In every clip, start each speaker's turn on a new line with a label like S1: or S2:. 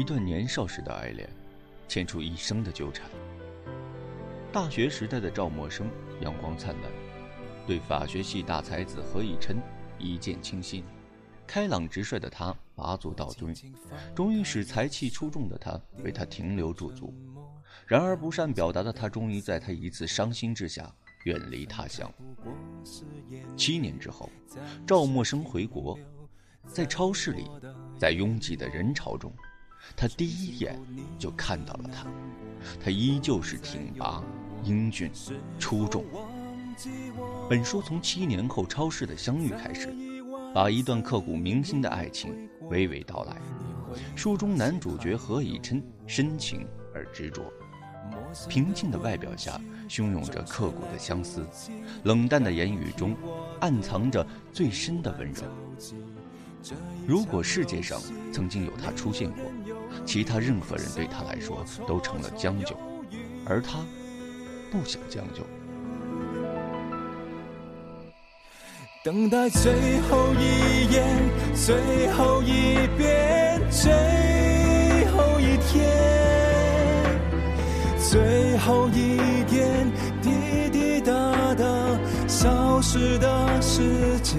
S1: 一段年少时的爱恋，牵出一生的纠缠。大学时代的赵默笙阳光灿烂，对法学系大才子何以琛一见倾心。开朗直率的他拔足道尊，终于使才气出众的他为他停留驻足。然而不善表达的他，终于在他一次伤心之下远离他乡。七年之后，赵默笙回国，在超市里，在拥挤的人潮中，他第一眼就看到了他。他依旧是挺拔、英俊、出众。本书从七年后超市的相遇开始，把一段刻骨铭心的爱情娓娓道来。书中男主角何以琛深情而执着，平静的外表下汹涌着刻骨的相思，冷淡的言语中暗藏着最深的温柔。如果世界上曾经有他出现过，其他任何人对他来说都成了将就，而他不想将就。
S2: 等待最后一眼，最后一遍，最后一天，最后一点滴滴答答消失的时间，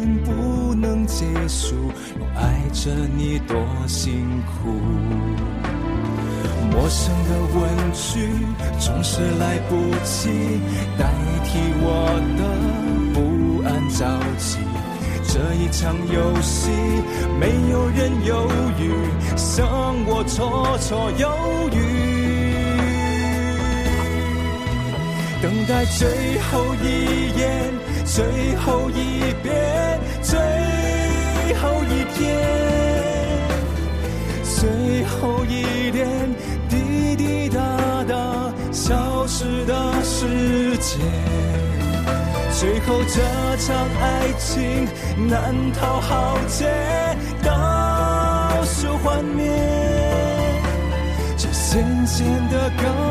S2: 结束，又爱着你多辛苦。陌生的问句总是来不及代替我的不安着急。这一场游戏，没有人犹豫，剩我绰绰有余。等待最后一眼，最后一遍，最后一天，最后一点。滴滴答答消失的时间，最后这场爱情难逃浩劫，倒数幻灭，这渐渐的告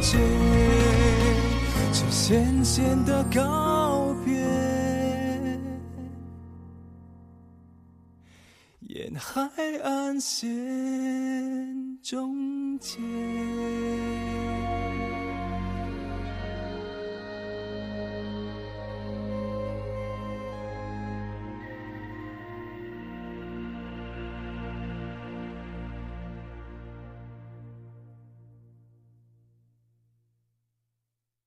S2: 终结，这渐渐的告别，沿海岸线终结。